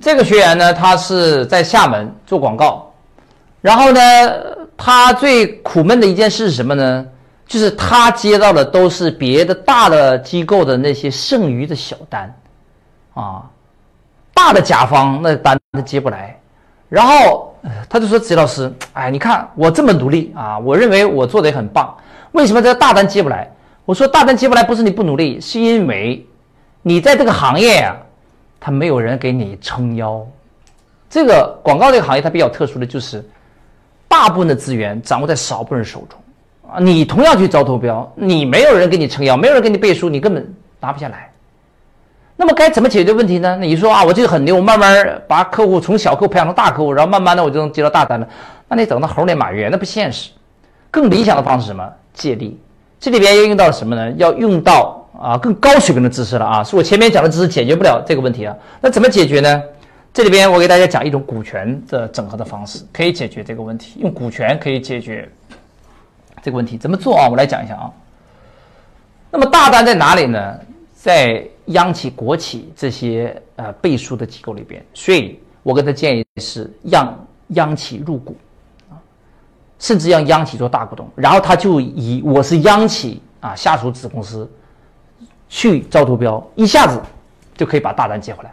这个学员呢，他是在厦门做广告，然后呢，他最苦闷的一件事是什么呢？就是他接到的都是别的大的机构的那些剩余的小单，啊，大的甲方那单他接不来，然后他就说：“吉老师，哎，你看我这么努力啊，我认为我做的也很棒，为什么这个大单接不来？”我说：“大单接不来不是你不努力，是因为你在这个行业呀，他没有人给你撑腰。这个广告这个行业它比较特殊的就是，大部分的资源掌握在少部分人手中。”啊，你同样去招投标，你没有人给你撑腰，没有人给你背书，你根本拿不下来。那么该怎么解决问题呢？你说啊，我这个很牛，慢慢把客户从小客户培养成大客户，然后慢慢的我就能接到大单了。那你等到猴年马月，那不现实。更理想的方式什么？借力。这里边要用到什么呢？要用到啊更高水平的知识了啊！是我前面讲的知识解决不了这个问题啊。那怎么解决呢？这里边我给大家讲一种股权的整合的方式，可以解决这个问题。用股权可以解决。这个问题怎么做啊？我来讲一下啊。那么大单在哪里呢？在央企、国企这些呃背书的机构里边。所以我给他建议是让央企入股啊，甚至让央企做大股东，然后他就以我是央企啊下属子公司去招投标，一下子就可以把大单接回来。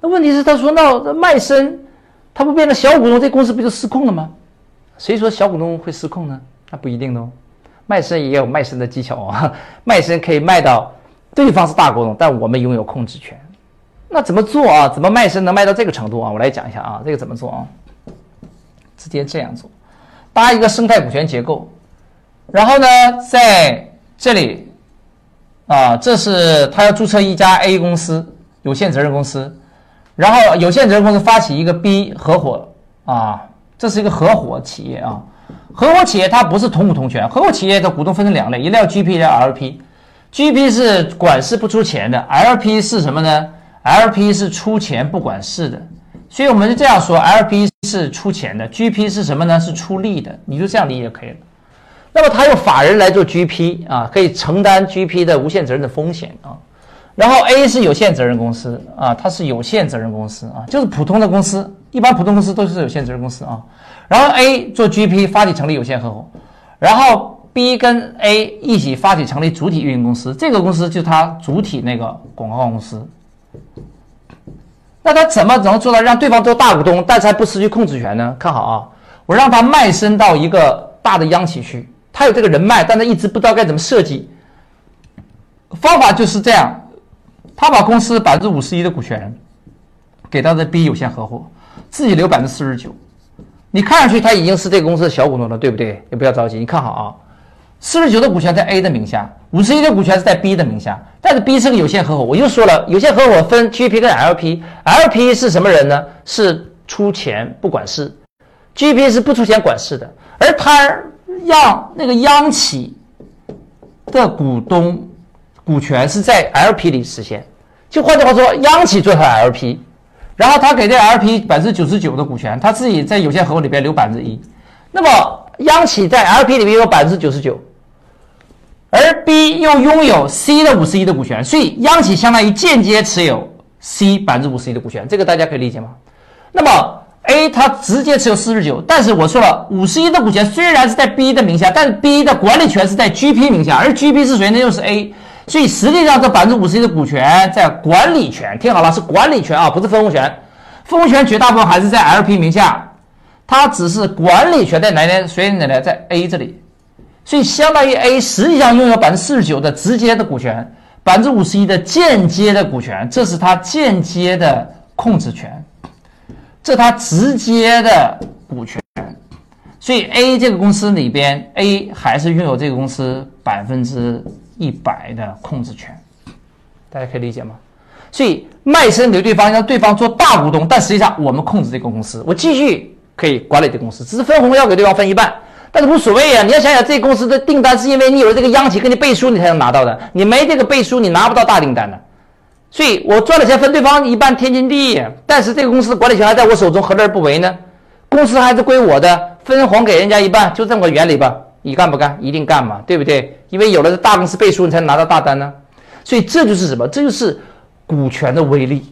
那问题是他说那卖身他不变成小股东，这公司不就失控了吗？谁说小股东会失控呢？那不一定哦，卖身也有卖身的技巧啊，卖身可以卖到对方是大股东，但我们拥有控制权。那怎么做啊？怎么卖身能卖到这个程度啊？我来讲一下啊，这个怎么做啊？直接这样做，搭一个生态股权结构，然后呢，在这里啊，这是他要注册一家 A 公司有限责任公司，然后有限责任公司发起一个 B 合伙啊，这是一个合伙企业啊。合伙企业它不是同股同权，合伙企业的股东分成两类，一类叫 GP，一类 LP。GP 是管事不出钱的，LP 是什么呢？LP 是出钱不管事的。所以我们就这样说，LP 是出钱的，GP 是什么呢？是出力的。你就这样理解就可以了。那么他用法人来做 GP 啊，可以承担 GP 的无限责任的风险啊。然后 A 是有限责任公司啊，它是有限责任公司啊，就是普通的公司，一般普通公司都是有限责任公司啊。然后 A 做 GP 发起成立有限合伙，然后 B 跟 A 一起发起成立主体运营公司，这个公司就是它主体那个广告公司。那他怎么能做到让对方做大股东，但是还不失去控制权呢？看好啊，我让他卖身到一个大的央企去，他有这个人脉，但他一直不知道该怎么设计。方法就是这样，他把公司百分之五十一的股权给到的 B 有限合伙，自己留百分之四十九。你看上去他已经是这个公司的小股东了，对不对？你不要着急，你看好啊，四十九的股权在 A 的名下，五十一的股权是在 B 的名下，但是 B 是个有限合伙。我又说了，有限合伙分 GP 跟 LP，LP 是什么人呢？是出钱不管事，GP 是不出钱管事的。而他让那个央企的股东股权是在 LP 里实现，就换句话说，央企做他的 LP。然后他给这 LP 百分之九十九的股权，他自己在有限合伙里边留百分之一。那么央企在 LP 里面有百分之九十九，而 B 又拥有 C 的五十一的股权，所以央企相当于间接持有 C 百分之五十一的股权，这个大家可以理解吗？那么 A 它直接持有四十九，但是我说了，五十一的股权虽然是在 B 的名下，但是 B 的管理权是在 GP 名下，而 GP 是谁呢？又是 A。所以实际上，这百分之五十一的股权在管理权，听好了，是管理权啊，不是分红权。分红权绝大部分还是在 LP 名下，它只是管理权在哪呢？谁哪呢？在 A 这里。所以相当于 A 实际上拥有百分之四十九的直接的股权，百分之五十一的间接的股权，这是它间接的控制权，这它直接的股权。所以 A 这个公司里边，A 还是拥有这个公司百分之。一百的控制权，大家可以理解吗？所以卖身给对方，让对方做大股东，但实际上我们控制这个公司，我继续可以管理这个公司，只是分红要给对方分一半，但是无所谓啊。你要想想，这公司的订单是因为你有了这个央企给你背书，你才能拿到的，你没这个背书，你拿不到大订单的。所以我赚的钱分对方一半，天经地义。但是这个公司管理权还在我手中，何乐而不为呢？公司还是归我的，分红给人家一半，就这么个原理吧。你干不干？一定干嘛，对不对？因为有了这大公司背书，你才能拿到大单呢。所以这就是什么？这就是股权的威力。